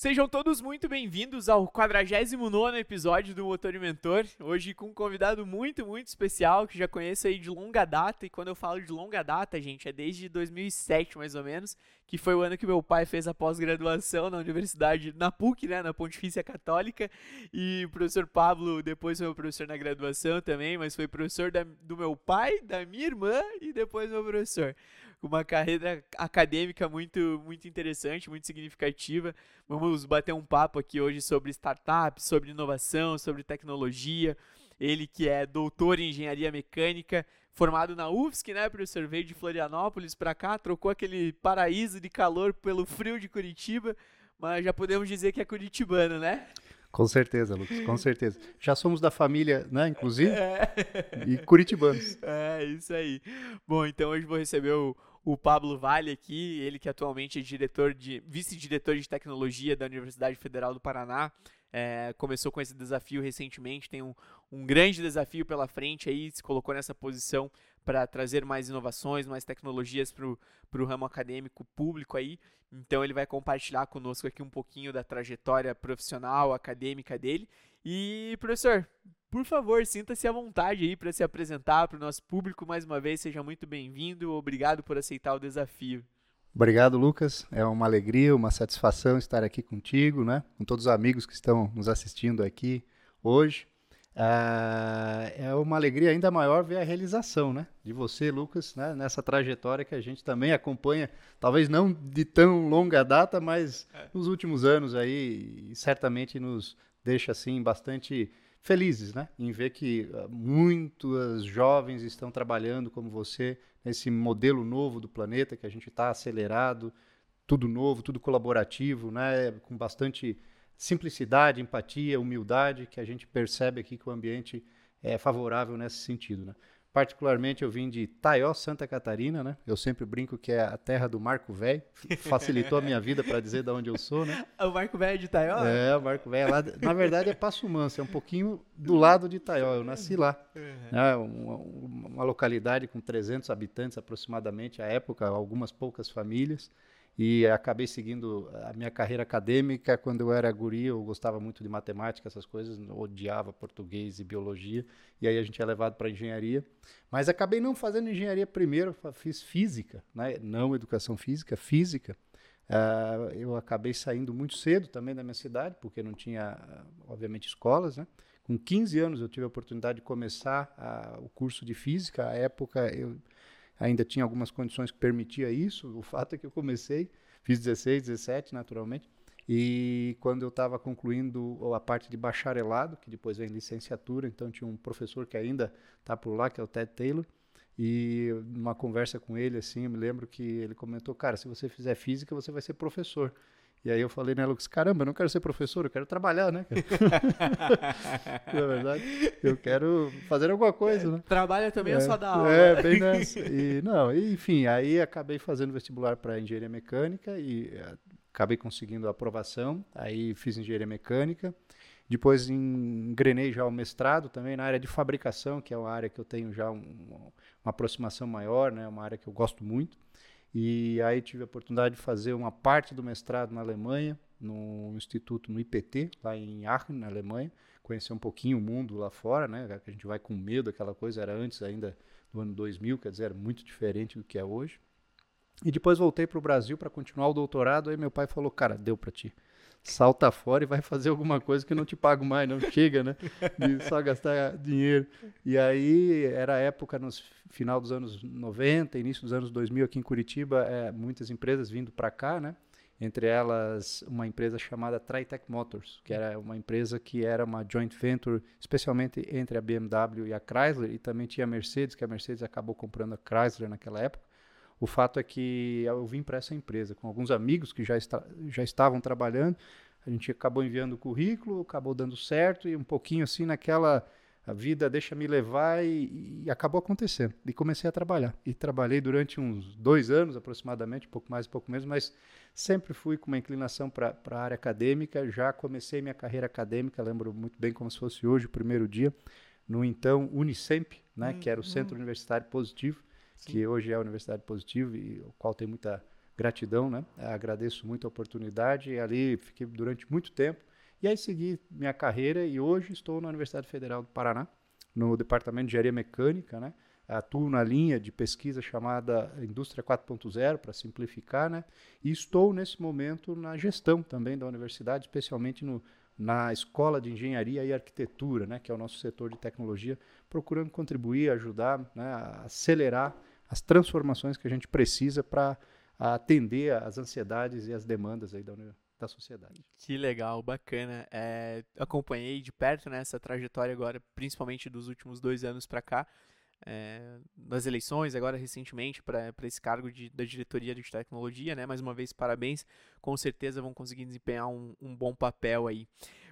Sejam todos muito bem-vindos ao 49 episódio do Motor e Mentor. Hoje com um convidado muito, muito especial que já conheço aí de longa data. E quando eu falo de longa data, gente, é desde 2007 mais ou menos, que foi o ano que meu pai fez a pós-graduação na universidade, na PUC, né, na Pontifícia Católica. E o professor Pablo depois foi meu professor na graduação também, mas foi professor da, do meu pai, da minha irmã e depois meu professor uma carreira acadêmica muito, muito interessante, muito significativa. Vamos bater um papo aqui hoje sobre startups, sobre inovação, sobre tecnologia. Ele que é doutor em engenharia mecânica, formado na UFSC, né, professor? Veio de Florianópolis para cá, trocou aquele paraíso de calor pelo frio de Curitiba, mas já podemos dizer que é curitibano, né? Com certeza, Lucas, com certeza. Já somos da família, né, inclusive, é. e curitibanos. É, isso aí. Bom, então hoje vou receber o, o Pablo Vale aqui, ele que atualmente é diretor de vice-diretor de tecnologia da Universidade Federal do Paraná. É, começou com esse desafio recentemente, tem um, um grande desafio pela frente aí, se colocou nessa posição para trazer mais inovações, mais tecnologias para o ramo acadêmico público aí. Então ele vai compartilhar conosco aqui um pouquinho da trajetória profissional, acadêmica dele. E, professor, por favor, sinta-se à vontade aí para se apresentar para o nosso público mais uma vez. Seja muito bem-vindo. Obrigado por aceitar o desafio. Obrigado, Lucas. É uma alegria, uma satisfação estar aqui contigo, né? Com todos os amigos que estão nos assistindo aqui hoje. Ah, é uma alegria ainda maior ver a realização, né? De você, Lucas, né? nessa trajetória que a gente também acompanha, talvez não de tão longa data, mas é. nos últimos anos aí, certamente nos deixa assim bastante felizes, né, em ver que uh, muitas jovens estão trabalhando como você nesse modelo novo do planeta que a gente está acelerado, tudo novo, tudo colaborativo, né, com bastante simplicidade, empatia, humildade, que a gente percebe aqui que o ambiente é favorável nesse sentido, né. Particularmente eu vim de Taió, Santa Catarina, né? Eu sempre brinco que é a terra do Marco Velho. Facilitou a minha vida para dizer de onde eu sou, né? O Marco Velho de Taió? É, o Marco Velho lá. Na verdade é Passo Manso, é um pouquinho do lado de Taió. Eu nasci lá. Uhum. É uma, uma localidade com 300 habitantes aproximadamente à época, algumas poucas famílias e acabei seguindo a minha carreira acadêmica. Quando eu era guri, eu gostava muito de matemática, essas coisas, odiava português e biologia, e aí a gente é levado para engenharia. Mas acabei não fazendo engenharia primeiro, fiz física, né? não educação física, física. Uh, eu acabei saindo muito cedo também da minha cidade, porque não tinha, obviamente, escolas, né? Com 15 anos eu tive a oportunidade de começar uh, o curso de física. À época eu ainda tinha algumas condições que permitia isso. O fato é que eu comecei, fiz 16, 17 naturalmente, e quando eu estava concluindo a parte de bacharelado, que depois vem licenciatura, então tinha um professor que ainda está por lá, que é o Ted Taylor, e numa conversa com ele, assim, eu me lembro que ele comentou, cara, se você fizer física, você vai ser professor. E aí eu falei, né, Lucas, caramba, eu não quero ser professor, eu quero trabalhar, né? Na verdade, eu quero fazer alguma coisa, né? Trabalha também é, ou só dá aula? É, bem nessa. E, não, enfim, aí acabei fazendo vestibular para engenharia mecânica e eh, acabei conseguindo a aprovação, aí fiz engenharia mecânica, depois engrenei já o mestrado também na área de fabricação, que é uma área que eu tenho já um, uma aproximação maior, né? Uma área que eu gosto muito. E aí tive a oportunidade de fazer uma parte do mestrado na Alemanha, no instituto, no IPT, lá em Aachen, na Alemanha. Conhecer um pouquinho o mundo lá fora, né? A gente vai com medo, aquela coisa era antes ainda do ano 2000, quer dizer, era muito diferente do que é hoje. E depois voltei para o Brasil para continuar o doutorado. Aí meu pai falou: Cara, deu para ti salta fora e vai fazer alguma coisa que não te pago mais, não chega, né? De só gastar dinheiro. E aí era a época no final dos anos 90, início dos anos 2000 aqui em Curitiba, é, muitas empresas vindo para cá, né? Entre elas uma empresa chamada Tritec Motors, que era uma empresa que era uma joint venture, especialmente entre a BMW e a Chrysler, e também tinha a Mercedes, que a Mercedes acabou comprando a Chrysler naquela época. O fato é que eu vim para essa empresa com alguns amigos que já, está, já estavam trabalhando. A gente acabou enviando o currículo, acabou dando certo e um pouquinho assim naquela a vida deixa me levar e, e, acabou acontecendo. E comecei a trabalhar. E trabalhei durante uns dois anos aproximadamente, um pouco mais, um pouco menos, mas sempre fui com uma inclinação para a área acadêmica. Já comecei minha carreira acadêmica, lembro muito bem como se fosse hoje, o primeiro dia, no então Unicemp, né, hum, que era o Centro hum. Universitário Positivo Sim. que hoje é a Universidade Positivo e o qual tem muita gratidão, né? Agradeço muito a oportunidade. E ali fiquei durante muito tempo. E aí segui minha carreira e hoje estou na Universidade Federal do Paraná, no Departamento de Engenharia Mecânica, né? Atuo na linha de pesquisa chamada Indústria 4.0, para simplificar, né? E estou nesse momento na gestão também da universidade, especialmente no, na Escola de Engenharia e Arquitetura, né? Que é o nosso setor de tecnologia, procurando contribuir, ajudar, né? a acelerar as transformações que a gente precisa para atender às ansiedades e às demandas aí da, da sociedade. Que legal, bacana. É, acompanhei de perto né, essa trajetória agora, principalmente dos últimos dois anos para cá, é, eleições, agora recentemente, para esse cargo de, da diretoria de tecnologia, né? Mais uma vez, parabéns. Com certeza vão conseguir desempenhar um, um bom papel aí.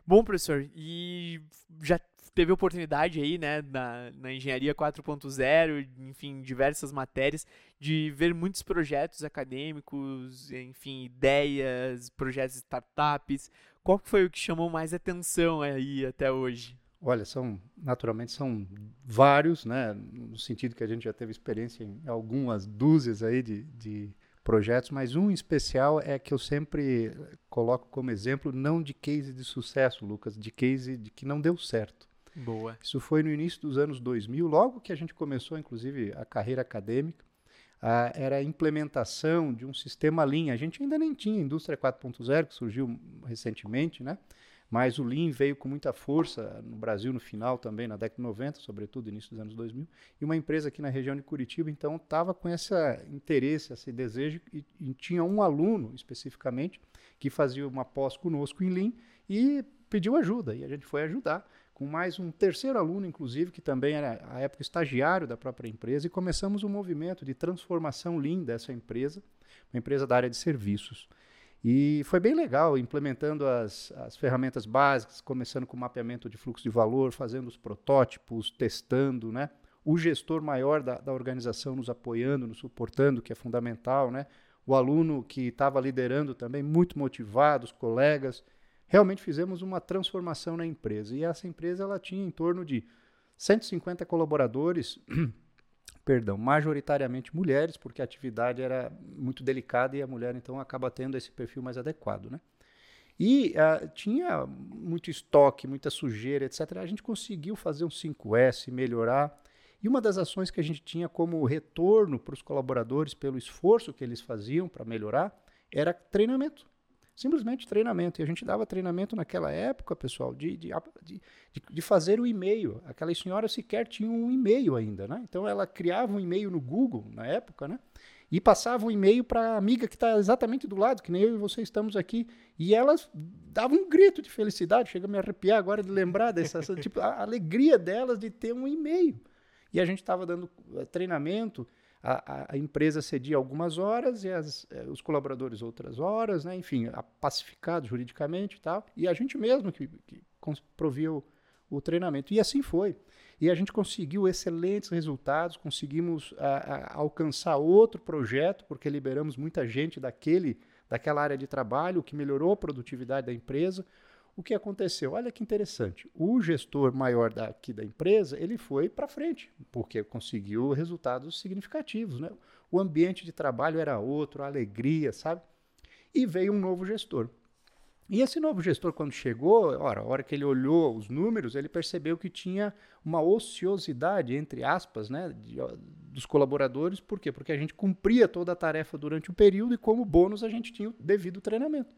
Bom, professor, e já teve oportunidade aí, né, na, na engenharia 4.0, enfim, diversas matérias, de ver muitos projetos acadêmicos, enfim, ideias, projetos de startups. Qual foi o que chamou mais atenção aí até hoje? Olha, são naturalmente são vários, né? No sentido que a gente já teve experiência em algumas dúzias aí de, de projetos, mas um especial é que eu sempre coloco como exemplo não de case de sucesso, Lucas, de case de que não deu certo. Boa. Isso foi no início dos anos 2000, logo que a gente começou, inclusive, a carreira acadêmica. Ah, era a implementação de um sistema Lean. A gente ainda nem tinha indústria 4.0, que surgiu recentemente, né? Mas o Lean veio com muita força no Brasil no final também, na década de 90, sobretudo início dos anos 2000. E uma empresa aqui na região de Curitiba, então, estava com esse interesse, esse desejo, e, e, tinha um aluno especificamente que fazia uma pós conosco em Lean e pediu ajuda. E a gente foi ajudar com mais um terceiro aluno, inclusive, que também era, à época, estagiário da própria empresa, e começamos um movimento de transformação Lean dessa empresa, uma empresa da área de serviços. E foi bem legal, implementando as, as ferramentas básicas, começando com mapeamento de fluxo de valor, fazendo os protótipos, testando, né? O gestor maior da, da organização nos apoiando, nos suportando, que é fundamental, né? O aluno que estava liderando também, muito motivado, os colegas. Realmente fizemos uma transformação na empresa. E essa empresa ela tinha em torno de 150 colaboradores perdão, majoritariamente mulheres, porque a atividade era muito delicada e a mulher então acaba tendo esse perfil mais adequado, né? E uh, tinha muito estoque, muita sujeira, etc. A gente conseguiu fazer um 5S, melhorar. E uma das ações que a gente tinha como retorno para os colaboradores pelo esforço que eles faziam para melhorar era treinamento simplesmente treinamento. E a gente dava treinamento naquela época, pessoal, de, de, de, de fazer o e-mail. Aquelas senhoras sequer tinham um e-mail ainda, né? Então ela criava um e-mail no Google, na época, né? E passava o um e-mail para a amiga que está exatamente do lado, que nem eu e você estamos aqui. E elas davam um grito de felicidade, chega a me arrepiar agora de lembrar dessa, tipo, a alegria delas de ter um e-mail. E a gente estava dando eh, treinamento a, a, empresa cedia algumas horas e as, eh, os colaboradores outras horas, né? enfim, pacificado juridicamente e tal. E a gente mesmo que, que provia o, o, treinamento. E assim foi. E a gente conseguiu excelentes resultados, conseguimos a, alcançar outro projeto, porque liberamos muita gente daquele, daquela área de trabalho, o que melhorou a produtividade da emprsa. O que aconteceu? Olha que interessante. O gestor maior daqui da empresa, ele foi para frente, porque conseguiu resultados significativos. Né? O ambiente de trabalho era outro, a alegria, sabe? E veio um novo gestor. E esse novo gestor, quando chegou, ora, a hora que ele olhou os números, ele percebeu que tinha uma ociosidade, entre aspas, né, de, dos colaboradores. Por quê? Porque a gente cumpria toda a tarefa durante o período e, como bônus, a gente tinha o devido treinamento.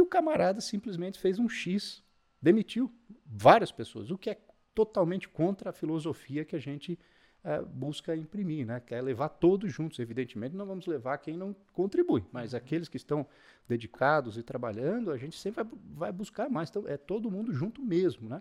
E o camarada simplesmente fez um X, demitiu várias pessoas, o que é totalmente contra a filosofia que a gente uh, busca imprimir, né? Quer levar todos juntos, evidentemente, não vamos levar quem não contribui, mas aqueles que estão dedicados e trabalhando, a gente sempre vai, vai buscar mais. Então, é todo mundo junto mesmo, né?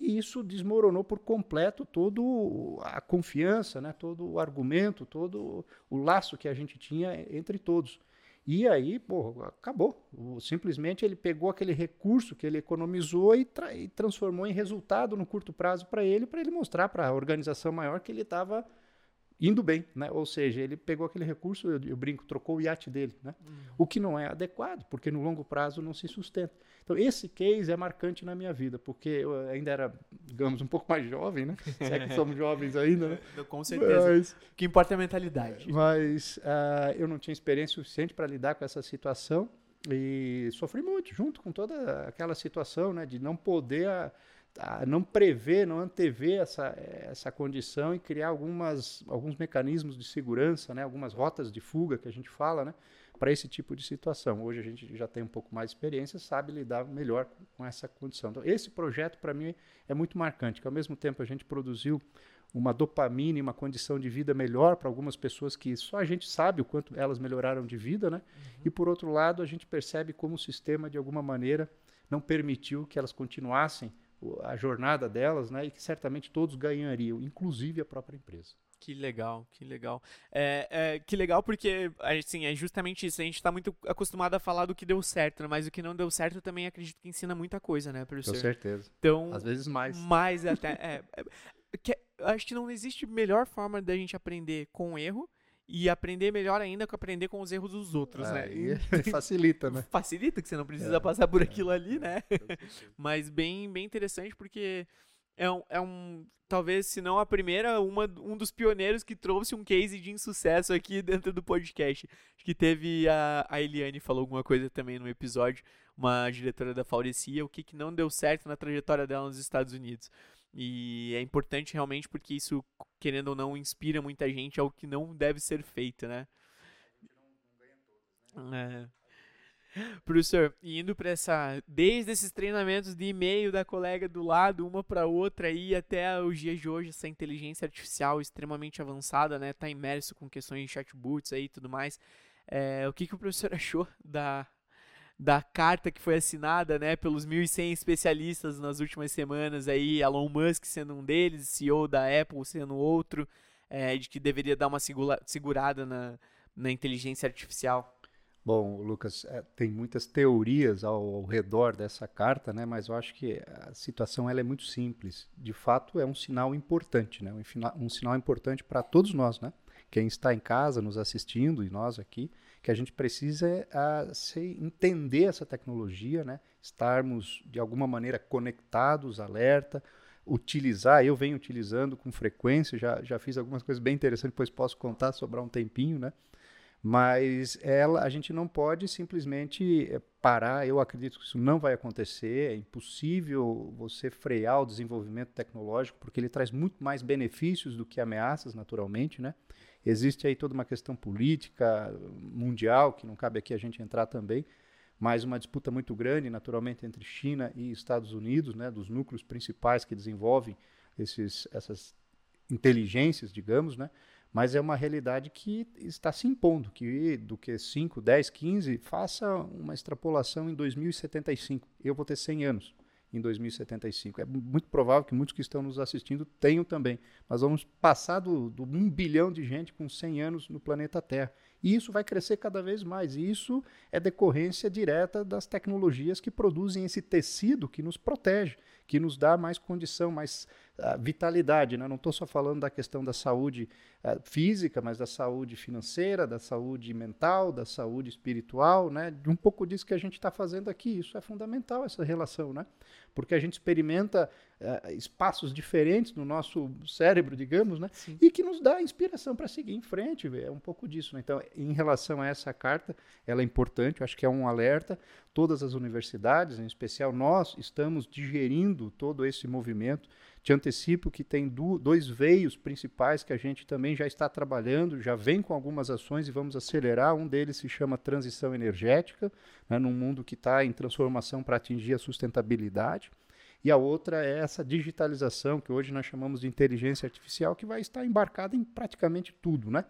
E isso desmoronou por completo todo a confiança, né? todo o argumento, todo o laço que a gente tinha entre todos. E aí, pô, acabou. Simplesmente ele pegou aquele recurso que ele economizou e, tra e transformou em resultado no curto prazo para ele, para ele mostrar para a organização maior que ele estava indo bem, né? Ou seja, ele pegou aquele recurso, eu, eu brinco, trocou o iate dele, né? Uhum. O que não é adequado, porque no longo prazo não se sustenta. Então, esse case é marcante na minha vida, porque eu ainda era, digamos, um pouco mais jovem, né? Se é que somos jovens ainda, né? Com certeza. Mas, o que importa é a mentalidade. Mas uh, eu não tinha experiência suficiente para lidar com essa situação e sofri muito junto com toda aquela situação, né? De não poder... Uh, a não prever, não antever essa, essa condição e criar algumas, alguns mecanismos de segurança, né, algumas rotas de fuga que a gente fala, né, para esse tipo de situação. Hoje a gente já tem um pouco mais de experiência, sabe lidar melhor com essa condição. Então, esse projeto, para mim, é muito marcante, que ao mesmo tempo a gente produziu uma dopamina e uma condição de vida melhor para algumas pessoas que só a gente sabe o quanto elas melhoraram de vida, né? Uhum. E por outro lado, a gente percebe como o sistema, de alguma maneira, não permitiu que elas continuassem a jornada delas, né? E que certamente todos ganhariam, inclusive a própria empresa. Que legal, que legal. É, é, que legal porque, assim, é justamente isso. A gente está muito acostumado a falar do que deu certo, né? mas o que não deu certo também acredito que ensina muita coisa, né, professor? Com certeza. Então, Às vezes mais. Mais até. é, é, que, acho que não existe melhor forma da gente aprender com erro e aprender melhor ainda com aprender com os erros dos outros, né? E facilita, né? Facilita que você não precisa é, passar por é, aquilo ali, né? Mas bem, bem interessante porque é um, é um talvez se não a primeira, uma, um dos pioneiros que trouxe um case de insucesso aqui dentro do podcast. Acho que teve a, a Eliane falou alguma coisa também no episódio, uma diretora da Faurecia, o que, que não deu certo na trajetória dela nos Estados Unidos. E é importante realmente porque isso, querendo ou não, inspira muita gente ao que não deve ser feito, né? É. Professor, indo para essa, desde esses treinamentos de e-mail da colega do lado, uma para outra e até os dias de hoje, essa inteligência artificial extremamente avançada, né, tá imerso com questões de chatbots aí e tudo mais. É, o que, que o professor achou da da carta que foi assinada, né, pelos 1.100 especialistas nas últimas semanas aí, Elon Musk sendo um deles, CEO da Apple sendo outro, é, de que deveria dar uma segura, segurada na, na inteligência artificial. Bom, Lucas, é, tem muitas teorias ao, ao, redor dessa carta, né? Mas eu acho que a situação ela é muito simples. De fato, é um sinal importante, né? Um, um sinal importante para todos nós, né? Quem está em casa nos assistindo e nós aqui, que a gente precisa a, se entender essa tecnologia, né? estarmos de alguma maneira conectados, alerta, utilizar. Eu venho utilizando com frequência, já, já fiz algumas coisas bem interessantes, depois posso contar, sobrar um tempinho, né? Mas ela, a gente não pode simplesmente eh, parar. Eu acredito que isso não vai acontecer. É impossível você frear o desenvolvimento tecnológico, porque ele traz muito mais benefícios do que ameaças, naturalmente, né? Existe aí toda uma questão política mundial, que não cabe aqui a gente entrar também, mas uma disputa muito grande, naturalmente, entre China e Estados Unidos, né, dos núcleos principais que desenvolvem esses, essas inteligências, digamos, né, mas é uma realidade que está se impondo, que do que 5, 10, 15, faça uma extrapolação em 2075. Eu vou ter 100 anos em 2075. É muito provável que muitos que estão nos assistindo tenham também. Nós vamos passar do, do 1 bilhão de gente com 100 anos no planeta Terra. E isso vai crescer cada vez mais. E isso é decorrência direta das tecnologias que produzem esse tecido que nos protege, que nos dá mais condição, mais vitalidade. Né? Não estou só falando da questão da saúde uh, física, mas da saúde financeira, da saúde mental, da saúde espiritual, né? de um pouco disso que a gente está fazendo aqui. Isso é fundamental, essa relação, né? porque a gente experimenta uh, espaços diferentes no nosso cérebro, digamos, né? e que nos dá inspiração para seguir em frente. É um pouco disso. Né? Então, em relação a essa carta, ela é importante, eu acho que é um alerta. Todas as universidades, em especial nós, estamos digerindo todo esse movimento te antecipo que tem do, dois veios principais que a gente também já está trabalhando, já vem com algumas ações e vamos acelerar. Um deles se chama transição energética, né, num mundo que está em transformação para atingir a sustentabilidade. E a outra é essa digitalização, que hoje nós chamamos de inteligência artificial, que vai estar embarcada em praticamente tudo, né?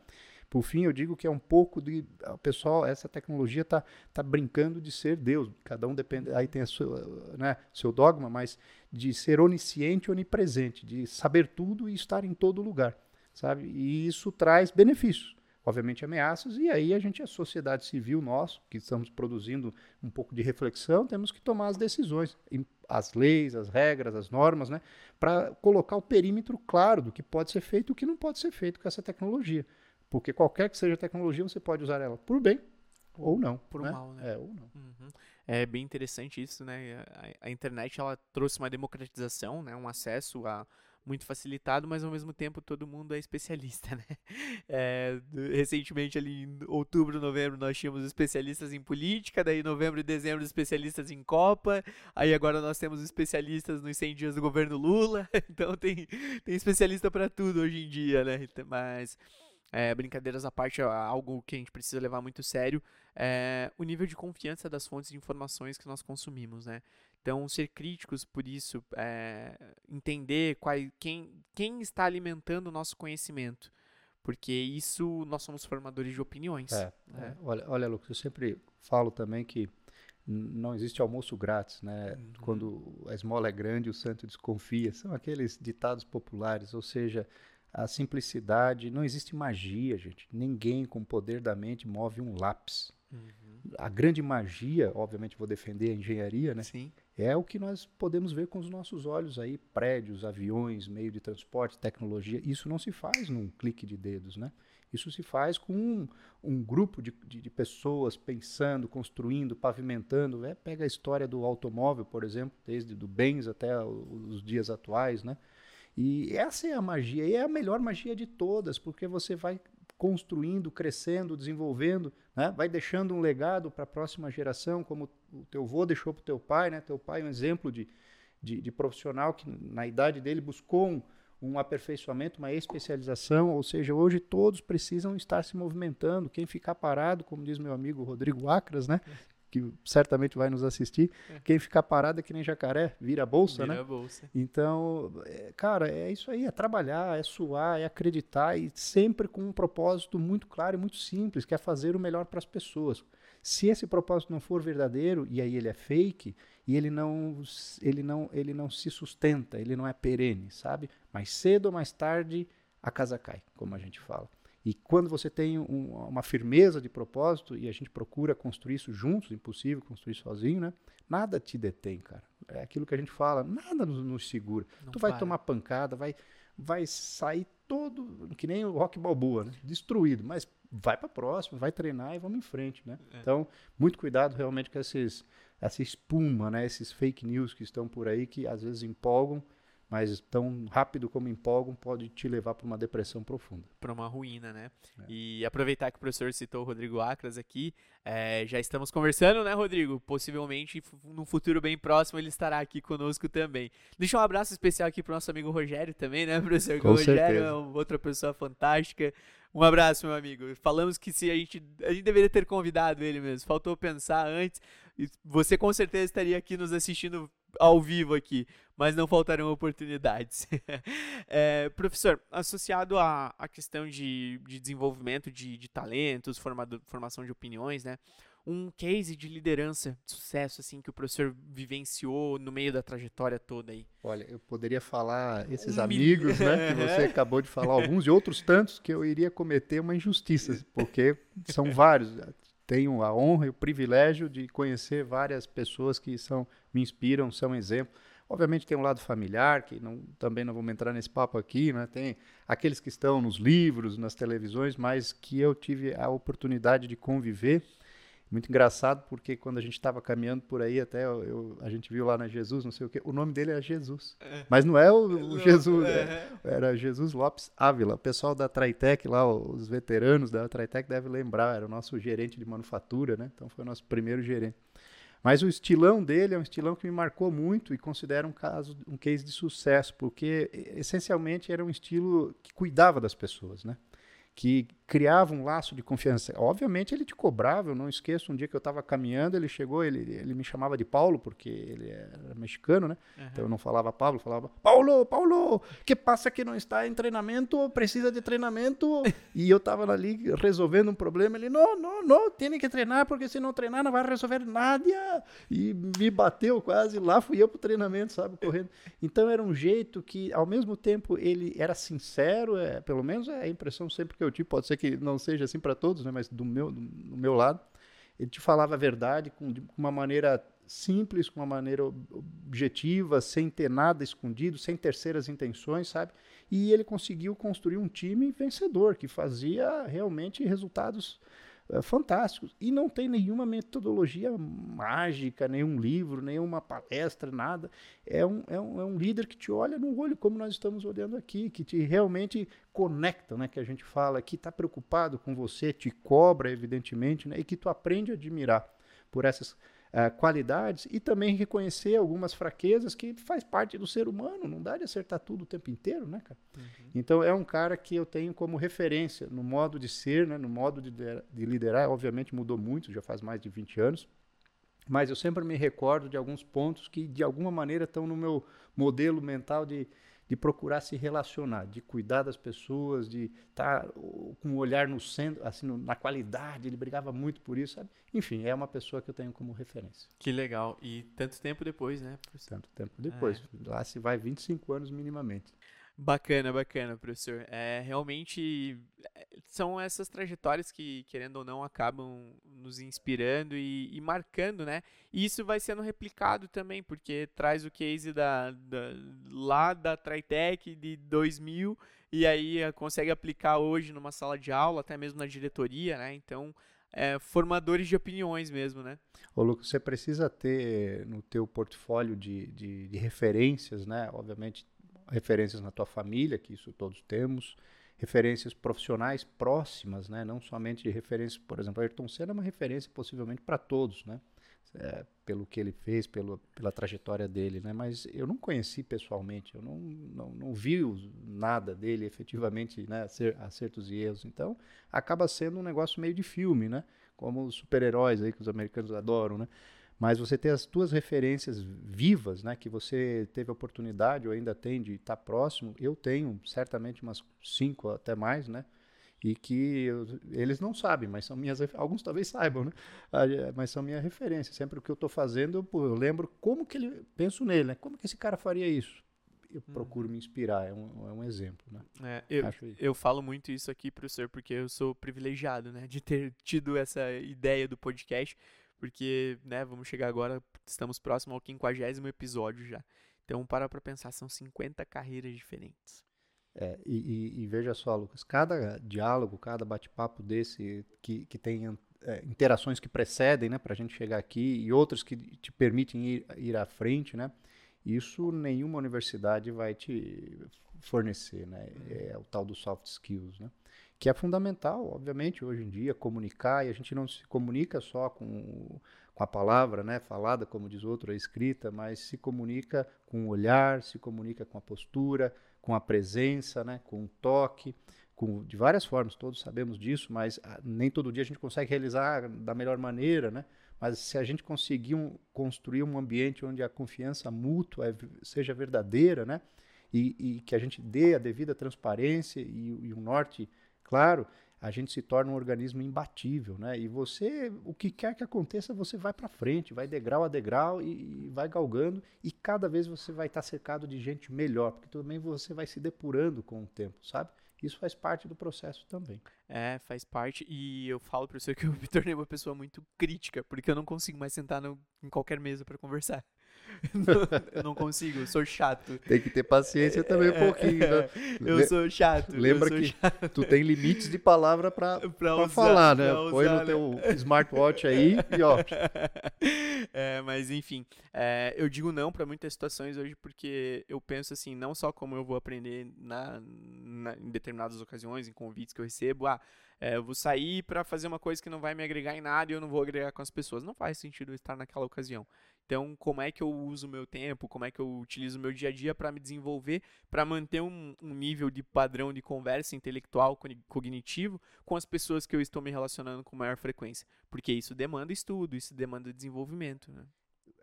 Por fim, eu digo que é um pouco de. O pessoal, essa tecnologia está tá brincando de ser Deus. Cada um depende. Aí tem a sua, né, seu dogma, mas de ser onisciente onipresente, de saber tudo e estar em todo lugar. sabe? E isso traz benefícios. obviamente, ameaças, e aí a gente, a sociedade civil, nós, que estamos produzindo um pouco de reflexão, temos que tomar as decisões, as leis, as regras, as normas, né, para colocar o perímetro claro do que pode ser feito e o que não pode ser feito com essa tecnologia. Porque qualquer que seja a tecnologia, você pode usar ela por bem ou não. Por né? mal, né? É, ou não. Uhum. É bem interessante isso, né? A, a, internet ela trouxe uma democratização, né? Um acesso a muito facilitado, mas ao mesmo tempo todo mundo é especialista, né? É, recentemente, ali em outubro, novembro, nós tínhamos especialistas em política, daí novembro e dezembro, especialistas em Copa, aí agora nós temos especialistas nos 100 dias do governo Lula, então tem, tem especialista para tudo hoje em dia, né? Mas. É, brincadeiras à parte, algo que a gente precisa levar muito sério é o nível de confiança das fontes de informações que nós consumimos, né? Então, ser críticos por isso, é, entender qual, quem, quem está alimentando o nosso conhecimento. Porque isso nós somos formadores de opiniões. É, né? é. Olha, olha, Lucas, eu sempre falo também que não existe almoço grátis, né? Uhum. Quando a esmola é grande, o santo desconfia. São aqueles ditados populares, ou seja, a simplicidade, não existe magia, gente. Ninguém com o poder da mente move um lápis. Uhum. A grande magia, obviamente vou defender a engenharia, né? Sim. É o que nós podemos ver com os nossos olhos aí, prédios, aviões, meio de transporte, tecnologia. Isso não se faz num clique de dedos, né? Isso se faz com um, um grupo de, de, de, pessoas pensando, construindo, pavimentando. É, pega a história do automóvel, por exemplo, desde do bens até os dias atuais, né? E essa é a magia, e é a melhor magia de todas, porque você vai construindo, crescendo, desenvolvendo, né? vai deixando um legado para a próxima geração, como o teu avô deixou para o teu pai, né? teu pai é um exemplo de, de, de, profissional que na idade dele buscou um, um aperfeiçoamento, uma especialização, ou seja, hoje todos precisam estar se movimentando, quem ficar parado, como diz meu amigo Rodrigo Acras, né? Que certamente vai nos assistir. É. Quem ficar parado é que nem jacaré, vira bolsa, vira né? bolsa. Então, é, cara, é isso aí, é trabalhar, é suar, é acreditar e sempre com um propósito muito claro e muito simples, que é fazer o melhor para as pessoas. Se esse propósito não for verdadeiro e aí ele é fake e ele não ele não ele não se sustenta, ele não é perene, sabe? Mais cedo ou mais tarde a casa cai, como a gente fala. E quando você tem um, uma firmeza de propósito e a gente procura construir isso juntos, impossível construir sozinho, né? Nada te detém, cara. É aquilo que a gente fala, nada nos, nos segura. Não tu vai para. tomar pancada, vai, vai sair todo, que nem o rock balboa, né? Destruído, mas vai para próxima, vai treinar e vamos em frente, né? É. Então, muito cuidado realmente com esses, essa espuma, né? Esses fake news que estão por aí que às vezes empolgam mas tão rápido como empolgam pode te levar para uma depressão profunda. Para uma ruína, né? É. E aproveitar que o professor citou o Rodrigo Acras aqui, é, já estamos conversando, né, Rodrigo? Possivelmente, no futuro bem próximo, ele estará aqui conosco também. Deixa um abraço especial aqui para o nosso amigo Rogério também, né, professor? Com o Rogério certeza. é outra pessoa fantástica. Um abraço, meu amigo. Falamos que se a gente, a gente deveria ter convidado ele mesmo. Faltou pensar antes. Você com certeza estaria aqui nos assistindo ao vivo aqui, mas não faltarão oportunidades. é, professor, associado à, à questão de, de desenvolvimento de, de talentos, formado, formação de opiniões, né? Um case de liderança, de sucesso, assim, que o professor vivenciou no meio da trajetória toda aí. Olha, eu poderia falar esses um amigos, né, que você acabou de falar, alguns e outros tantos que eu iria cometer uma injustiça, porque são vários tenho a honra e o privilégio de conhecer várias pessoas que são me inspiram, são exemplo. Obviamente tem um lado familiar, que não, também não vamos entrar nesse papo aqui, né? Tem aqueles que estão nos livros, nas televisões, mas que eu tive a oportunidade de conviver muito engraçado porque quando a gente estava caminhando por aí, até eu, eu, a gente viu lá na Jesus, não sei o que, o nome dele era Jesus. É. Mas não é o, o Jesus, é. era Jesus Lopes Ávila. O pessoal da Traitec lá, os veteranos da Traitec devem lembrar, era o nosso gerente de manufatura, né? Então foi o nosso primeiro gerente. Mas o estilão dele é um estilão que me marcou muito e considero um caso, um case de sucesso, porque essencialmente era um estilo que cuidava das pessoas, né? que criava um laço de confiança. Obviamente ele te cobrava, eu não esqueço, um dia que eu estava caminhando, ele chegou, ele, ele me chamava de Paulo, porque ele era mexicano, né? Uhum. Então eu não falava Paulo, falava Paulo, Paulo, que passa que não está em treinamento, precisa de treinamento. e eu estava ali resolvendo um problema, ele, não, não, não, tem que treinar, porque se não treinar não vai resolver nada. E me bateu quase, lá fui eu pro treinamento, sabe, correndo. Então era um jeito que, ao mesmo tempo, ele era sincero, é, pelo menos é a impressão sempre que eu eu tive, pode ser que não seja assim para todos, né? Mas do meu, do meu lado, ele te falava a verdade com, de uma maneira simples, com uma maneira objetiva, sem ter nada escondido, sem terceiras intenções, sabe? E ele conseguiu construir um time vencedor, que fazia realmente resultados fantásticos. E não tem nenhuma metodologia mágica, nenhum livro, nenhuma palestra, nada. É um, é um, é um líder que te olha no olho, como nós estamos olhando aqui, que te realmente conecta, né? Que a gente fala, que está preocupado com você, te cobra, evidentemente, né? E que tu aprende a admirar por essas uh, qualidades e também reconhecer algumas fraquezas que faz parte do ser humano. Não dá de acertar tudo o tempo inteiro, né, cara? Uhum. Então é um cara que eu tenho como referência no modo de ser, né, no modo de, de liderar. Obviamente mudou muito, já faz mais de 20 anos. Mas eu sempre me recordo de alguns pontos que, de alguma maneira, estão no meu modelo mental de, de procurar se relacionar, de cuidar das pessoas, de estar tá, com o olhar no centro, assim, na qualidade, ele brigava muito por isso, sabe? Enfim, é uma pessoa que eu tenho como referência. Que legal. E tanto tempo depois, né? Tanto tempo depois. É. Lá se vai 25 anos minimamente. Bacana, bacana, professor. É, realmente é, são essas trajetórias que, querendo ou não, acabam nos inspirando e, e, marcando, né? E isso vai sendo replicado também, porque traz o case da, da, lá da Tritec de 2000 e aí eh, consegue aplicar hoje numa sala de aula, até mesmo na diretoria, né? Então, é, formadores de opiniões mesmo, né? Ô, Lucas, você precisa ter no teu portfólio de, de, de referências, né? Obviamente, referências na tua família, que isso todos temos, referências profissionais próximas, né? não somente de referências, por exemplo, Ayrton Senna é uma referência possivelmente para todos, né? É, pelo que ele fez, pelo, pela trajetória dele, né? mas eu não conheci pessoalmente, eu não, não, não vi nada dele efetivamente, né? acertos e erros, então acaba sendo um negócio meio de filme, né? como os super-heróis aí que os americanos adoram, né? Mas você ter as tuas referências vivas, né, que você teve a oportunidade ou ainda tem de estar próximo, eu tenho certamente umas cinco até mais, né, e que eu, eles não sabem, mas são minhas, alguns talvez saibam, né, mas são minha referência. Sempre o que eu estou fazendo, eu, eu, lembro como que ele, penso nele, né, como que esse cara faria isso? Eu hum. procuro me inspirar, é um, é um exemplo, né. É, eu, eu falo muito isso aqui, professor, porque eu sou privilegiado, né, de ter tido essa ideia do podcast, porque, né, vamos chegar agora, estamos próximo ao 50 episódio já. Então, para para pensar, são 50 carreiras diferentes. É, e, e, e, veja só, Lucas, cada diálogo, cada bate-papo desse que, que tem é, interações que precedem, né, para a gente chegar aqui e outras que te permitem ir, ir à frente, né, isso nenhuma universidade vai te fornecer, né, é o tal do soft skills, né que é fundamental, obviamente, hoje em dia, comunicar, e a gente não se comunica só com, com a palavra, né, falada, como diz outro, a escrita, mas se comunica com o olhar, se comunica com a postura, com a presença, né, com o toque, com, de várias formas, todos sabemos disso, mas ah, nem todo dia a gente consegue realizar da melhor maneira, né? Mas se a gente conseguir um, construir um ambiente onde a confiança mútua é, seja verdadeira, né? E, e, que a gente dê a devida transparência e, e um norte Claro, a gente se torna um organismo imbatível, né? E você, o que quer que aconteça, você vai para frente, vai degrau a degrau e, e, vai galgando e cada vez você vai estar tá cercado de gente melhor, porque também você vai se depurando com o tempo, sabe? Isso faz parte do processo também. É, faz parte. E eu falo para você que eu me tornei uma pessoa muito crítica, porque eu não consigo mais sentar no, em qualquer mesa para conversar. Eu não consigo, eu sou chato. Tem que ter paciência também um é, pouquinho. Né? Eu sou chato. Lembra sou que chato. tu tem limites de palavra para falar, né? Pra Põe no né? teu smartwatch aí e ó. É, mas enfim, é, eu digo não para muitas situações hoje porque eu penso assim, não só como eu vou aprender na, na em determinadas ocasiões, em convites que eu recebo, ah, é, eu vou sair para fazer uma coisa que não vai me agregar em nada e eu não vou agregar com as pessoas. Não faz sentido eu estar naquela ocasião. Então, como é que eu uso o meu tempo, como é que eu utilizo o meu dia a dia para me desenvolver, para manter um, um, nível de padrão de conversa intelectual, cognitivo com as pessoas que eu estou me relacionando com maior frequência? Porque isso demanda estudo, isso demanda desenvolvimento. Né?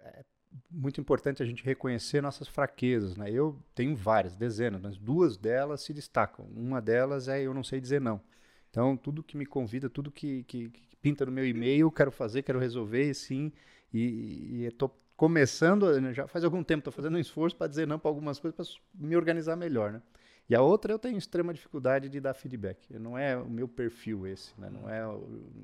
É muito importante a gente reconhecer nossas fraquezas. Né? Eu tenho várias, dezenas, mas duas delas se destacam. Uma delas é eu não sei dizer não. Então, tudo que me convida, tudo que, que, que pinta no meu e-mail, quero fazer, quero resolver, sim e estou começando, já faz algum tempo, estou fazendo um esforço para dizer não para algumas coisas, para me organizar melhor, né? E a outra eu tenho extrema dificuldade de dar feedback. Não é o meu perfil esse, né? Não é,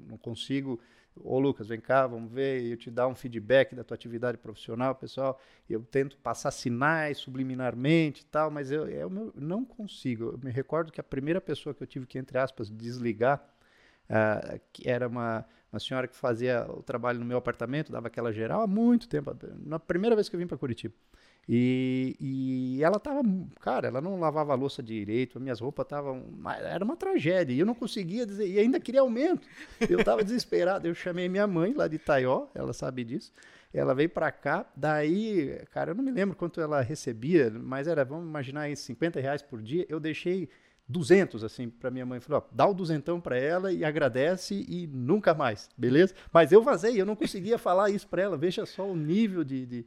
não consigo. Ô Lucas, vem cá, vamos ver, eu te dar um feedback da tua atividade profissional, pessoal. Eu tento passar sinais subliminarmente e tal, mas eu, eu não consigo. Eu me recordo que a primeira pessoa que eu tive que, entre aspas, desligar, uh, era uma, uma senhora que fazia o trabalho no meu apartamento, dava aquela geral há muito tempo, na primeira vez que eu vim para Curitiba. E, e ela tava, cara, ela não lavava a louça direito, minhas roupas estavam. Era uma tragédia. E eu não conseguia dizer, e ainda queria aumento. Eu estava desesperado. Eu chamei minha mãe lá de Taió, ela sabe disso. Ela veio para cá, daí, cara, eu não me lembro quanto ela recebia, mas era, vamos imaginar aí, 50 reais por dia. Eu deixei 200 assim para minha mãe, falou, ó, dá o duzentão para ela e agradece e nunca mais, beleza? Mas eu vazei, eu não conseguia falar isso para ela. Veja só o nível de, de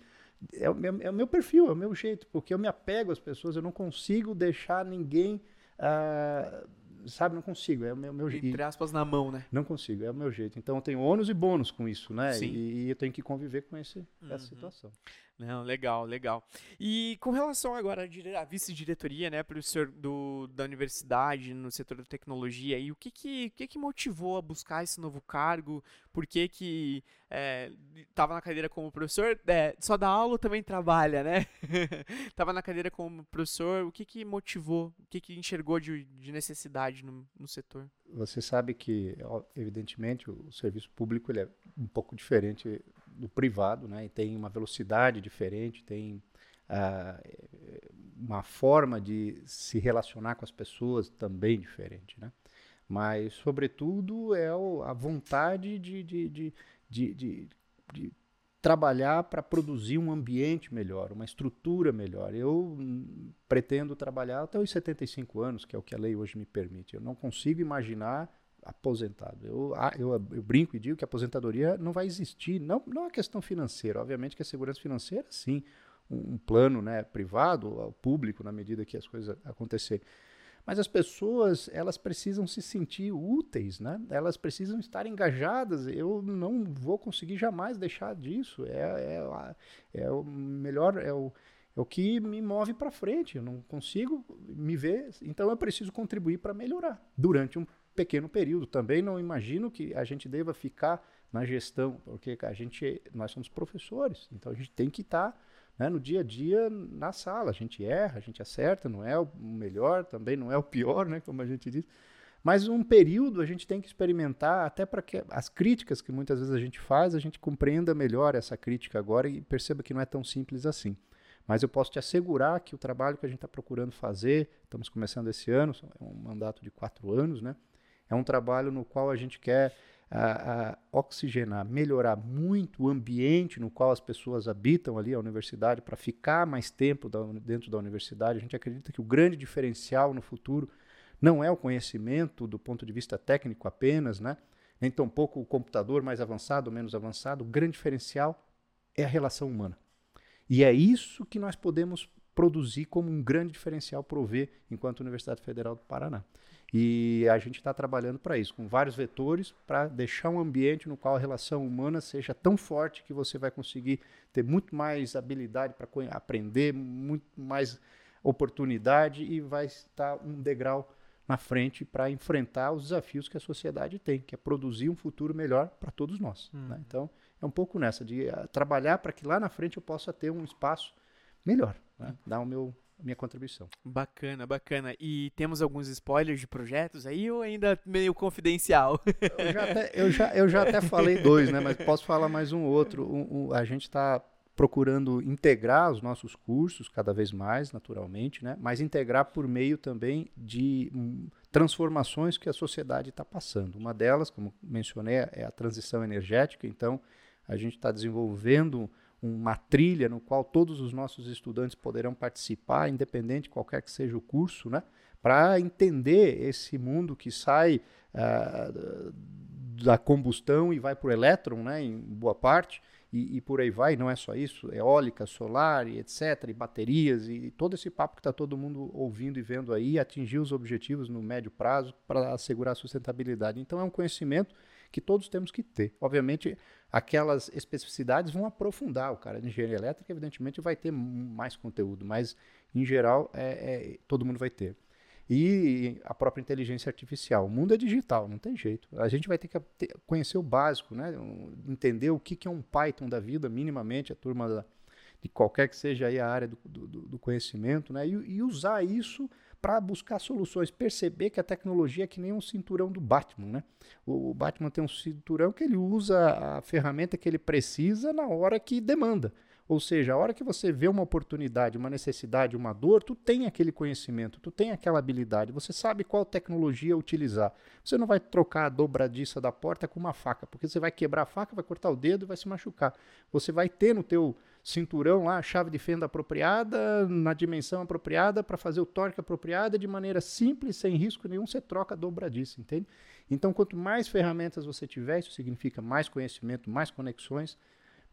é o, meu, é o meu perfil, é o meu jeito, porque eu me apego às pessoas, eu não consigo deixar ninguém. Uh, sabe, não consigo, é o meu, meu jeito. Entre aspas na mão, né? Não consigo, é o meu jeito. Então eu tenho ônus e bônus com isso, né? Sim. E, e eu tenho que conviver com esse, uhum. essa situação. Não, legal, legal. E com relação agora à vice-diretoria, né, professor do, da universidade no setor da tecnologia, e o que que, que que motivou a buscar esse novo cargo? Por que que estava é, na cadeira como professor? É, só dá aula também trabalha, né? Estava na cadeira como professor, o que que motivou? O que que enxergou de, de necessidade no, no setor? Você sabe que, evidentemente, o serviço público ele é um pouco diferente do privado, né? E tem uma velocidade diferente, tem uh, uma forma de se relacionar com as pessoas também diferente, né? Mas, sobretudo, é o, a vontade de, de, de, de, de, de trabalhar para produzir um ambiente melhor, uma estrutura melhor. Eu pretendo trabalhar até os 75 anos, que é o que a lei hoje me permite. Eu não consigo imaginar aposentado. Eu, ah, eu, eu, brinco e digo que a aposentadoria não vai existir, não, não é questão financeira, obviamente que a segurança financeira, sim, um, um plano né, privado, público, na medida que as coisas acontecerem. Mas as pessoas, elas precisam se sentir úteis, né? Elas precisam estar engajadas. Eu não vou conseguir jamais deixar disso. É, é, é o melhor, é o, é o que me move para frente. Eu não consigo me ver, então eu preciso contribuir para melhorar durante um pequeno período. Também não imagino que a gente deva ficar na gestão, porque a gente, nós somos professores, então a gente tem que estar tá, né, no dia a dia na sala. A gente erra, a gente acerta, não é o melhor, também não é o pior, né, como a gente diz. Mas um período a gente tem que experimentar, até para que as críticas que muitas vezes a gente faz, a gente compreenda melhor essa crítica agora e perceba que não é tão simples assim. Mas eu posso te assegurar que o trabalho que a gente está procurando fazer, estamos começando esse ano, é um mandato de quatro anos, né? É um trabalho no qual a gente quer a, a oxigenar, melhorar muito o ambiente no qual as pessoas habitam ali a universidade para ficar mais tempo da, dentro da universidade. A gente acredita que o grande diferencial no futuro não é o conhecimento do ponto de vista técnico apenas, né? nem tampouco o computador mais avançado ou menos avançado. O grande diferencial é a relação humana. E é isso que nós podemos produzir como um grande diferencial prover enquanto Universidade Federal do Paraná. E a gente está trabalhando para isso, com vários vetores, para deixar um ambiente no qual a relação humana seja tão forte que você vai conseguir ter muito mais habilidade para aprender, muito mais oportunidade e vai estar um degrau na frente para enfrentar os desafios que a sociedade tem, que é produzir um futuro melhor para todos nós. Hum. Né? Então, é um pouco nessa, de uh, trabalhar para que lá na frente eu possa ter um espaço melhor, né? dar o meu minha contribuição. Bacana, bacana. E temos alguns spoilers de projetos aí ou ainda meio confidencial? Eu já até, eu já, eu já até falei dois, né? Mas posso falar mais um outro. Um, um, a gente está procurando integrar os nossos cursos cada vez mais, naturalmente, né? Mas integrar por meio também de um, transformações que a sociedade está passando. Uma delas, como mencionei, é a transição energética. Então, a gente está desenvolvendo uma trilha no qual todos os nossos estudantes poderão participar, independente de qualquer que seja o curso, né? para entender esse mundo que sai uh, da combustão e vai para o elétron, né? em boa parte, e, e, por aí vai, não é só isso, eólica, solar, e etc., e baterias, e, e todo esse papo que está todo mundo ouvindo e vendo aí, atingir os objetivos no médio prazo para assegurar a sustentabilidade. Então é um conhecimento que todos temos que ter. Obviamente, aquelas especificidades vão aprofundar. O cara de engenharia elétrica, evidentemente, vai ter mais conteúdo, mas em geral, é, é, todo mundo vai ter. E a própria inteligência artificial. O mundo é digital, não tem jeito. A gente vai ter que conhecer o básico, né? entender o que, é um Python da vida, minimamente, a turma da, de qualquer que seja aí a área do, do, do conhecimento, né? E, e usar isso para buscar soluções, perceber que a tecnologia é que nem um cinturão do Batman, né? O, Batman tem um cinturão que ele usa a ferramenta que ele precisa na hora que demanda. Ou seja, a hora que você vê uma oportunidade, uma necessidade, uma dor, tu tem aquele conhecimento, tu tem aquela habilidade, você sabe qual tecnologia utilizar. Você não vai trocar a dobradiça da porta com uma faca, porque você vai quebrar a faca, vai cortar o dedo e vai se machucar. Você vai ter no teu cinturão lá, chave de fenda apropriada, na dimensão apropriada, para fazer o torque apropriado, de maneira simples, sem risco nenhum, você troca a dobradiça, entende? Então, quanto mais ferramentas você tiver, isso significa mais conhecimento, mais conexões,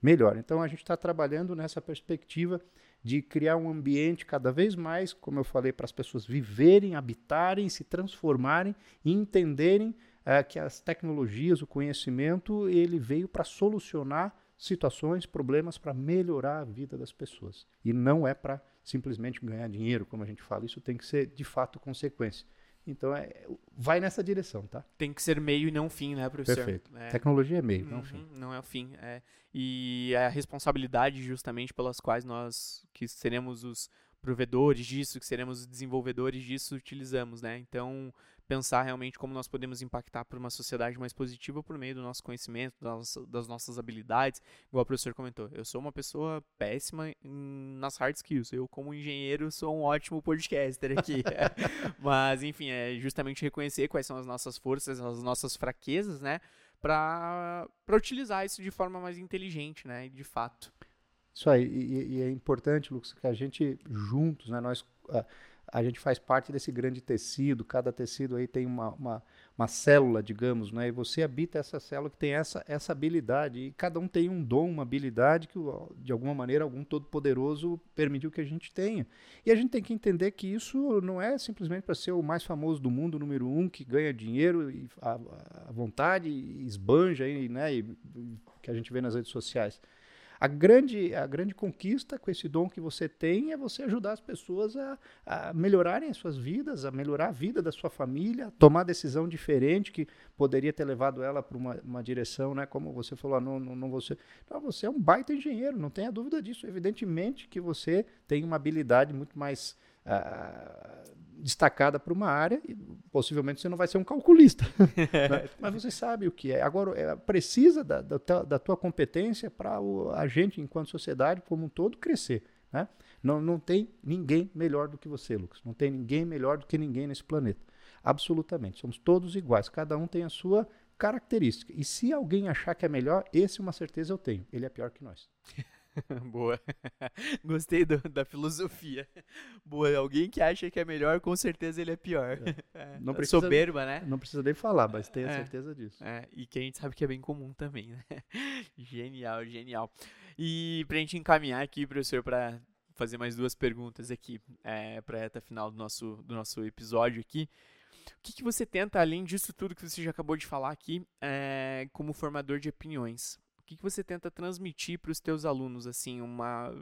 melhor. Então a gente está trabalhando nessa perspectiva de criar um ambiente cada vez mais, como eu falei, para as pessoas viverem, habitarem, se transformarem e entenderem uh, que as tecnologias, o conhecimento, ele veio para solucionar situações, problemas, para melhorar a vida das pessoas. E não é para simplesmente ganhar dinheiro, como a gente fala. Isso tem que ser de fato consequência. Então, é, vai nessa direção, tá? Tem que ser meio e não fim, né, professor? Perfeito. É. Tecnologia é meio, uhum, não fim. Não é o fim. É. E é a responsabilidade justamente pelas quais nós, que seremos os provedores disso, que seremos os desenvolvedores disso, utilizamos, né? Então, pensar realmente como nós podemos impactar para uma sociedade mais positiva por meio do nosso conhecimento, das, das, nossas habilidades. Igual o professor comentou, eu sou uma pessoa péssima nas hard skills. Eu, como engenheiro, sou um ótimo podcaster aqui. Mas, enfim, é justamente reconhecer quais são as nossas forças, as nossas fraquezas, né? Para utilizar isso de forma mais inteligente, né? De fato. Isso aí, e, e é importante, Lucas, que a gente juntos, né? Nós. Uh, a gente faz parte desse grande tecido, cada tecido aí tem uma, uma, uma, célula, digamos, né? e você habita essa célula que tem essa, essa habilidade, e cada um tem um dom, uma habilidade que, de alguma maneira, algum todo-poderoso permitiu que a gente tenha. E a gente tem que entender que isso não é simplesmente para ser o mais famoso do mundo, número um, que ganha dinheiro e a, a vontade, e esbanja, aí, né? E, que a gente vê nas redes sociais. A grande, a grande conquista com esse dom que você tem é você ajudar as pessoas a, a melhorarem as suas vidas, a melhorar a vida da sua família, tomar decisão diferente que poderia ter levado ela para uma, uma direção, né? Como você falou, ah, não, não, não, você, não, você é um baita engenheiro, não tenha dúvida disso. Evidentemente que você tem uma habilidade muito mais uh, destacada para uma área e possivelmente você não vai ser um calculista. né? Mas você sabe o que é. Agora, é, precisa da, da, da tua competência para a gente, enquanto sociedade como um todo, crescer. Né? Não, não tem ninguém melhor do que você, Lucas. Não tem ninguém melhor do que ninguém nesse planeta. Absolutamente. Somos todos iguais. Cada um tem a sua característica. E se alguém achar que é melhor, esse uma certeza eu tenho. Ele é pior que nós. Boa. Gostei do, da filosofia. Boa. Alguém que acha que é melhor, com certeza ele é pior. É. Não precisa, soberba, né? Não precisa nem falar, mas tenha é. certeza disso. É. E que a gente sabe que é bem comum também, né? Genial, genial. E pra gente encaminhar aqui, professor, para fazer mais duas perguntas aqui é, para a reta final do nosso, do nosso episódio aqui. O que, que, você tenta, além disso tudo que você já acabou de falar aqui, é, como formador de opiniões? Que, que você tenta transmitir para os teus alunos, assim, uma,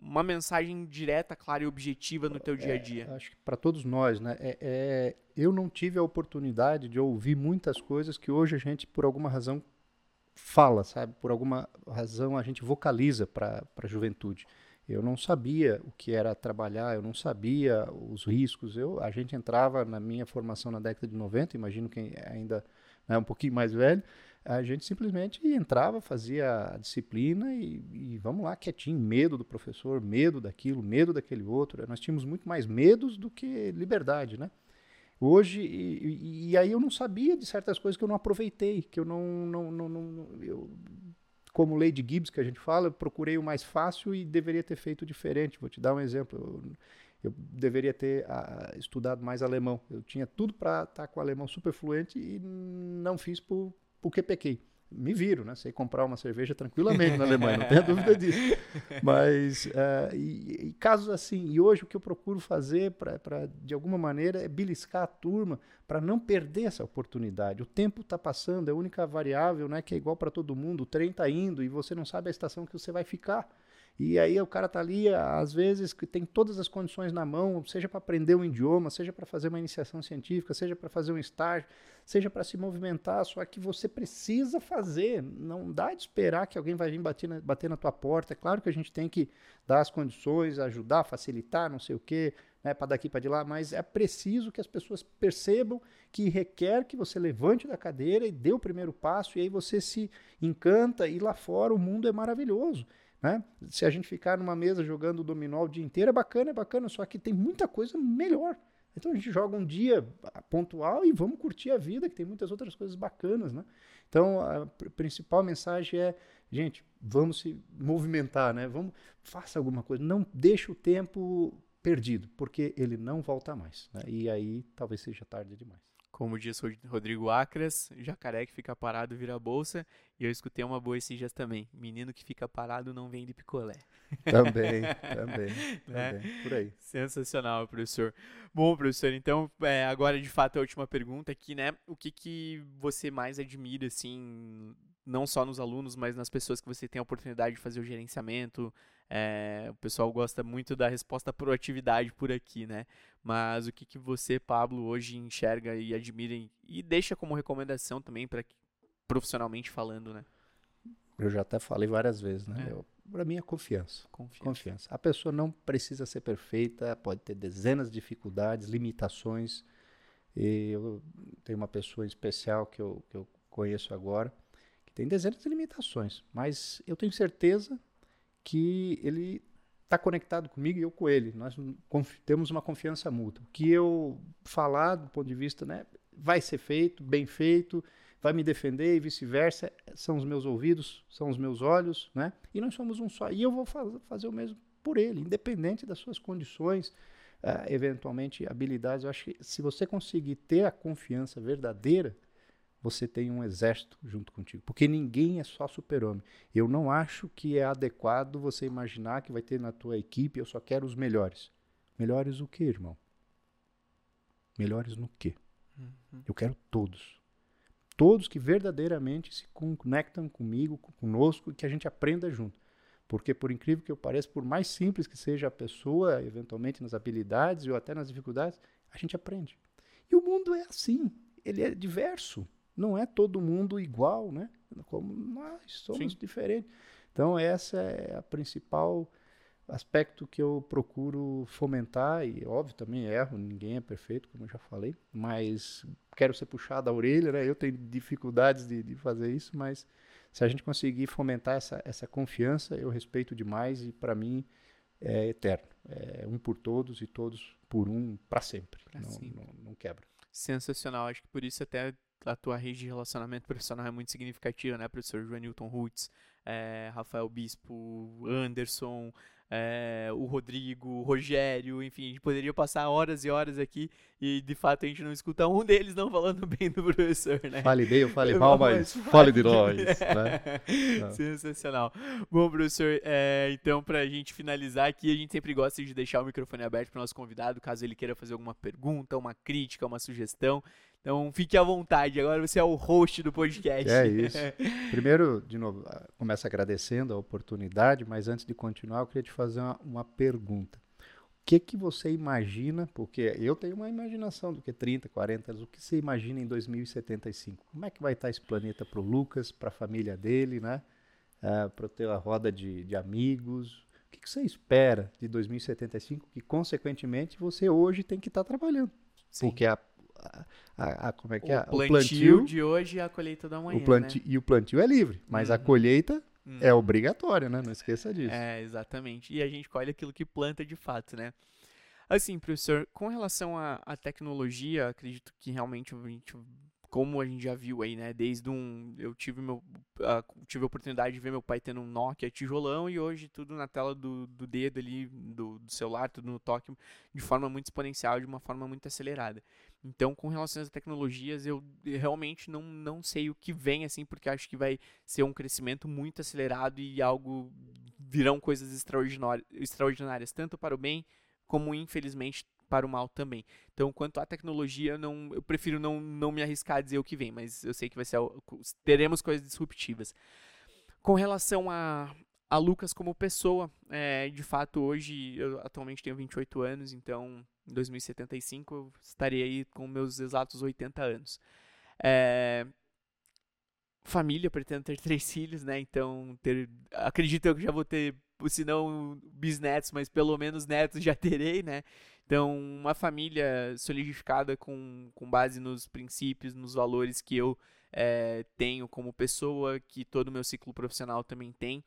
uma mensagem direta, clara e objetiva no teu dia a dia? É, acho que para todos nós, né? É, é, eu não tive a oportunidade de ouvir muitas coisas que hoje a gente, por alguma razão, fala, sabe? Por alguma razão a gente vocaliza para a juventude. Eu não sabia o que era trabalhar, eu não sabia os riscos. Eu, a gente entrava na minha formação na década de 90, imagino quem ainda é um pouquinho mais velho, a gente simplesmente entrava, fazia a disciplina e, e, vamos lá, quietinho, medo do professor, medo daquilo, medo daquele outro. Nós tínhamos muito mais medos do que liberdade, né? Hoje, e, e aí eu não sabia de certas coisas que eu não aproveitei, que eu não, não, não, não eu, como Lady Gibbs que a gente fala, eu procurei o mais fácil e deveria ter feito diferente. Vou te dar um exemplo. Eu, eu deveria ter uh, estudado mais alemão. Eu tinha tudo para estar tá com o alemão super fluente e não fiz por, porque pequei. Me viro, né? Sei comprar uma cerveja tranquilamente na Alemanha, não tenha dúvida disso. Mas, uh, e, e, casos assim, e hoje o que eu procuro fazer para, de alguma maneira, é beliscar a turma para não perder essa oportunidade. O tempo está passando, é a única variável né, que é igual para todo mundo. O trem está indo e você não sabe a estação que você vai ficar. E aí o cara tá ali, às vezes, que tem todas as condições na mão, seja para aprender um idioma, seja para fazer uma iniciação científica, seja para fazer um estágio, seja para se movimentar, só que você precisa fazer. Não dá de esperar que alguém vai vir bater na, bater na tua porta. É claro que a gente tem que dar as condições, ajudar, facilitar, não sei o quê, né, para daqui para de lá, mas é preciso que as pessoas percebam que requer que você levante da cadeira e dê o primeiro passo, e aí você se encanta, e lá fora o mundo é maravilhoso. Né? Se a gente ficar numa mesa jogando dominó o dia inteiro, é bacana, é bacana, só que tem muita coisa melhor. Então a gente joga um dia pontual e vamos curtir a vida, que tem muitas outras coisas bacanas, né? Então a principal mensagem é, gente, vamos se movimentar, né? Vamos, faça alguma coisa, não deixe o tempo perdido, porque ele não volta mais, né? E aí talvez seja tarde demais. Como diz Rodrigo Acras, jacaré que fica parado vira bolsa. E eu escutei uma boa esses dias também. Menino que fica parado não vende picolé. Também, também, né? também. Por aí. Sensacional, professor. Bom, professor, então, é, agora de fato a última pergunta aqui, né? O que, que você mais admira, assim, não só nos alunos, mas nas pessoas que você tem a oportunidade de fazer o gerenciamento, é, o pessoal gosta muito da resposta proatividade por aqui, né? Mas o que, que você, Pablo, hoje enxerga e admira e deixa como recomendação também para profissionalmente falando, né? Eu já até falei várias vezes, né? É. Para mim é confiança. confiança. Confiança. A pessoa não precisa ser perfeita, pode ter dezenas de dificuldades, limitações. E eu tenho uma pessoa especial que eu, que eu conheço agora, tem dezenas de limitações, mas eu tenho certeza que ele está conectado comigo e eu com ele. Nós temos uma confiança mútua. O que eu falar do ponto de vista, né, vai ser feito, bem feito, vai me defender e vice-versa. São os meus ouvidos, são os meus olhos, né? E nós somos um só. E eu vou faz, fazer o mesmo por ele, independente das suas condições, uh, eventualmente habilidades. Eu acho que se você conseguir ter a confiança verdadeira, você tem um exército junto contigo. Porque ninguém é só super-homem. Eu não acho que é adequado você imaginar que vai ter na tua equipe, eu só quero os melhores. Melhores o quê, irmão? Melhores no quê? Uhum. Eu quero todos. Todos que verdadeiramente se conectam comigo, conosco e que a gente aprenda junto. Porque, por incrível que eu pareça, por mais simples que seja a pessoa, eventualmente nas habilidades ou até nas dificuldades, a gente aprende. E o mundo é assim, ele é diverso. Não é todo mundo igual, né? Como nós somos Sim. diferentes. Então, essa é a principal aspecto que eu procuro fomentar e óbvio também erro, ninguém é perfeito, como eu já falei, mas quero ser puxado a orelha, né? Eu tenho dificuldades de, de fazer isso, mas se a gente conseguir fomentar essa, essa confiança, eu respeito demais e para mim é eterno. É um por todos e todos por um para sempre. Não, sempre. Não, não quebra. Sensacional. Acho que por isso até a tua rede de relacionamento profissional é muito significativa, né, professor Joanilton Rutz, é, Rafael Bispo, Anderson, é, o Rodrigo, o Rogério, enfim, a gente poderia passar horas e horas aqui e de fato a gente não escuta um deles não falando bem do professor, né? Fale bem ou fale mal, mas fale de nós. né? Sensacional. Bom, professor, é, então para a gente finalizar aqui, a gente sempre gosta de deixar o microfone aberto para o nosso convidado, caso ele queira fazer alguma pergunta, uma crítica, uma sugestão. Então fique à vontade, agora você é o host do podcast. É isso. Primeiro, de novo, ah, começo agradecendo a oportunidade, mas antes de continuar, eu queria te fazer uma, uma pergunta. O que, que você imagina, porque eu tenho uma imaginação do que 30, 40 anos, o que você imagina em 2075? Como é que vai estar esse planeta para o Lucas, para a família dele, né? Uh, para ter a roda de, de amigos? O que, que você espera de 2075 que, consequentemente, você hoje tem que estar trabalhando? Sim. Porque a a, a, como é que o é? Plantio o plantio de hoje e a colheita da manhã. O plantio, né? E o plantio é livre, mas uhum. a colheita uhum. é obrigatória, né? Não esqueça disso. É, exatamente. E a gente colhe aquilo que planta de fato, né? Assim, professor, com relação à tecnologia, acredito que realmente a gente como a gente já viu aí, né? Desde um. Eu tive, meu, uh, tive a oportunidade de ver meu pai tendo um Nokia tijolão e hoje tudo na tela do, do dedo ali, do, do celular, tudo no toque, de forma muito exponencial, de uma forma muito acelerada. Então, com relação às tecnologias, eu realmente não, não sei o que vem, assim, porque acho que vai ser um crescimento muito acelerado e algo. virão coisas extraordinárias, extraordinárias tanto para o bem como, infelizmente, para o mal também. Então, quanto à tecnologia, não, eu prefiro não, não me arriscar a dizer o que vem, mas eu sei que vai ser teremos coisas disruptivas. Com relação a, a Lucas como pessoa. É, de fato, hoje, eu atualmente tenho 28 anos, então em 2075 eu estarei aí com meus exatos 80 anos. É, família, pretendo ter três filhos, né? Então, ter, acredito eu que já vou ter, se não bisnetos, mas pelo menos netos já terei, né? Então, uma família solidificada com, com base nos princípios, nos valores que eu é, tenho como pessoa, que todo o meu ciclo profissional também tem.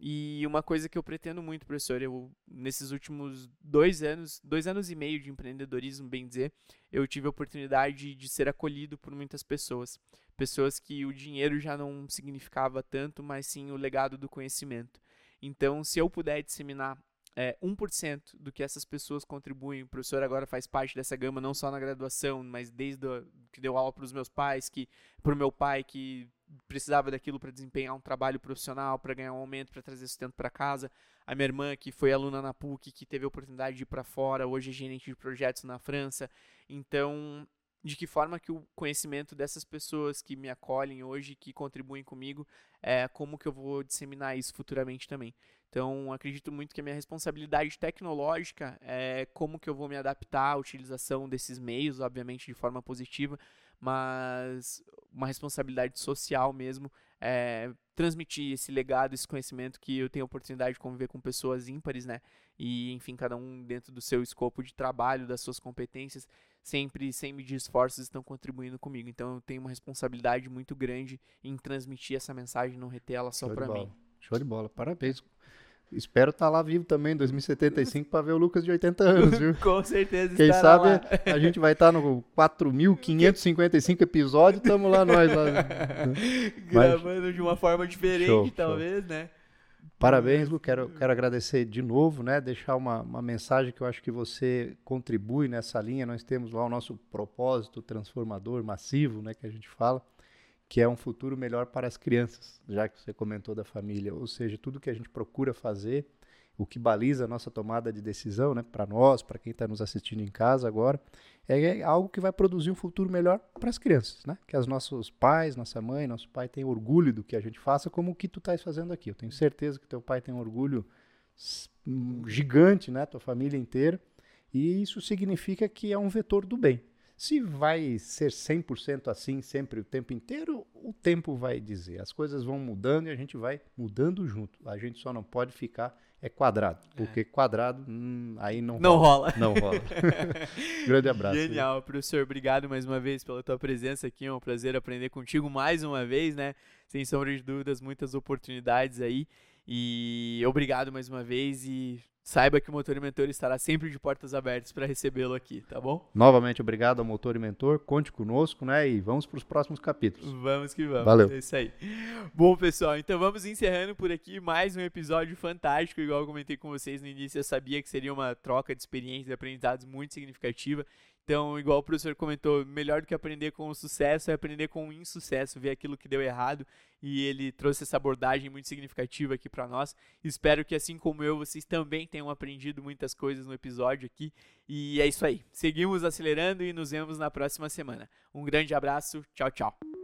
E uma coisa que eu pretendo muito, professor, eu nesses últimos dois anos, dois anos e meio de empreendedorismo, bem dizer, eu tive a oportunidade de ser acolhido por muitas pessoas. Pessoas que o dinheiro já não significava tanto, mas sim o legado do conhecimento. Então, se eu puder disseminar é, 1% do que essas pessoas contribuem, o professor agora faz parte dessa gama, não só na graduação, mas desde do, que deu aula para os meus pais, que para o meu pai que precisava daquilo para desempenhar um trabalho profissional, para ganhar um aumento, para trazer sustento para casa. A minha irmã, que foi aluna na PUC, que teve a oportunidade de ir para fora, hoje é gerente de projetos na França. Então, de que forma que o conhecimento dessas pessoas que me acolhem hoje, que contribuem comigo, é como que eu vou disseminar isso futuramente também. Então, acredito muito que a minha responsabilidade tecnológica é como que eu vou me adaptar à utilização desses meios, obviamente de forma positiva, mas uma responsabilidade social mesmo é transmitir esse legado, esse conhecimento que eu tenho a oportunidade de conviver com pessoas ímpares, né? E, enfim, cada um dentro do seu escopo de trabalho, das suas competências, sempre, sem medir esforços, estão contribuindo comigo. Então, eu tenho uma responsabilidade muito grande em transmitir essa mensagem, não reter ela só para mim. Show de bola, parabéns. Espero estar tá lá vivo também em 2075 para ver o Lucas de 80 anos, viu? Com certeza Quem sabe lá. a gente vai estar tá no 4.555 episódios, estamos lá nós lá. Gravando Mas... de uma forma diferente, show, talvez, show. né? Parabéns, Lu. Quero, quero agradecer de novo, né? Deixar uma, uma mensagem que eu acho que você contribui nessa linha. Nós temos lá o nosso propósito transformador massivo, né? Que a gente fala que é um futuro melhor para as crianças, já que você comentou da família. Ou seja, tudo que a gente procura fazer, o que baliza a nossa tomada de decisão, né, para nós, para quem está nos assistindo em casa agora, é algo que vai produzir um futuro melhor para as crianças, né? Que os nossos pais, nossa mãe, nosso pai tenham orgulho do que a gente faça, como o que tu estás fazendo aqui. Eu tenho certeza que teu pai tem um orgulho gigante, né? Tua família inteira. E isso significa que é um vetor do bem. Se vai ser 100% assim sempre o tempo inteiro, o tempo vai dizer. As coisas vão mudando e a gente vai mudando junto. A gente só não pode ficar é quadrado, é. porque é. quadrado hum, aí não, não rola. rola. Não rola. Grande abraço. Genial, professor. Obrigado mais uma vez pela tua presença aqui. É um prazer aprender contigo mais uma vez, né? Sem sombra de dúvidas, muitas oportunidades aí. E obrigado mais uma vez e saiba que o Motor e Mentor estará sempre de portas abertas para recebê-lo aqui, tá bom? Novamente, obrigado ao Motor e Mentor. Conte conosco, né? E vamos para os próximos capítulos. Vamos que vamos. Valeu. É isso aí. Bom, pessoal, então vamos encerrando por aqui mais um episódio fantástico. Igual eu comentei com vocês no início, eu sabia que seria uma troca de experiências e aprendizados muito significativa. Então, igual o professor comentou, melhor do que aprender com o sucesso é aprender com o insucesso, ver aquilo que deu errado. E ele trouxe essa abordagem muito significativa aqui para nós. Espero que, assim como eu, vocês também tenham aprendido muitas coisas no episódio aqui. E é isso aí. Seguimos acelerando e nos vemos na próxima semana. Um grande abraço. Tchau, tchau.